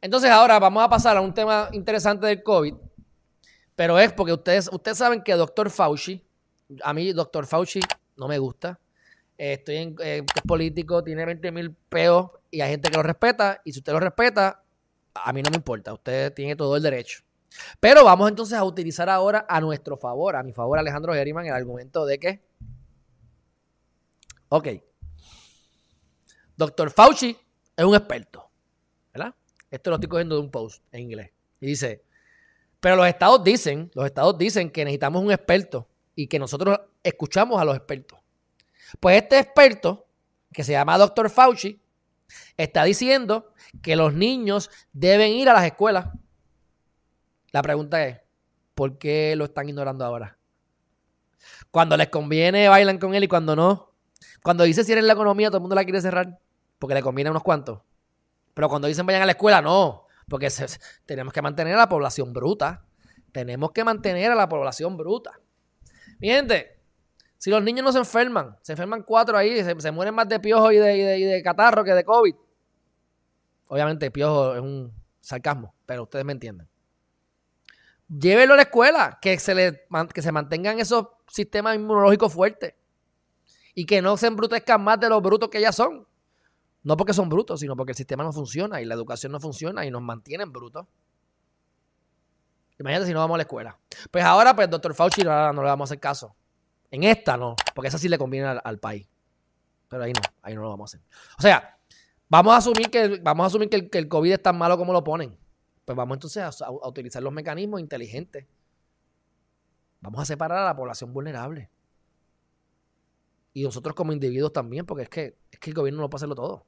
Entonces ahora vamos a pasar a un tema interesante del COVID, pero es porque ustedes, ustedes saben que Dr. Fauci, a mí Dr. Fauci no me gusta, estoy en eh, es político, tiene 20 mil peos y hay gente que lo respeta y si usted lo respeta, a mí no me importa, usted tiene todo el derecho. Pero vamos entonces a utilizar ahora a nuestro favor, a mi favor Alejandro Geriman, el argumento de que, ok, Dr. Fauci es un experto. Esto lo estoy cogiendo de un post en inglés. Y dice, pero los estados dicen, los estados dicen que necesitamos un experto y que nosotros escuchamos a los expertos. Pues este experto, que se llama Dr. Fauci, está diciendo que los niños deben ir a las escuelas. La pregunta es, ¿por qué lo están ignorando ahora? Cuando les conviene bailan con él y cuando no. Cuando dice cierren la economía, todo el mundo la quiere cerrar porque le conviene a unos cuantos. Pero cuando dicen vayan a la escuela, no, porque tenemos que mantener a la población bruta. Tenemos que mantener a la población bruta. Mi si los niños no se enferman, se enferman cuatro ahí, se, mueren más de piojo y de, y catarro que de COVID. Obviamente, piojo es un sarcasmo, pero ustedes me entienden. Llévenlo a la escuela, que se, le, que se mantengan esos sistemas inmunológicos fuertes y que no se embrutezcan más de los brutos que ya son. No porque son brutos, sino porque el sistema no funciona y la educación no funciona y nos mantienen brutos. Imagínate si no vamos a la escuela. Pues ahora, pues, doctor Fauci no, le vamos a hacer caso. En esta no, porque esa sí le conviene al, país. Pero ahí no, ahí no lo vamos a hacer. O sea, vamos a asumir que, vamos a asumir que el, COVID es tan malo como lo ponen. Pues vamos entonces a utilizar los mecanismos inteligentes. Vamos a separar a la población vulnerable. Y nosotros como individuos también, porque es que, es que el gobierno no puede hacerlo todo.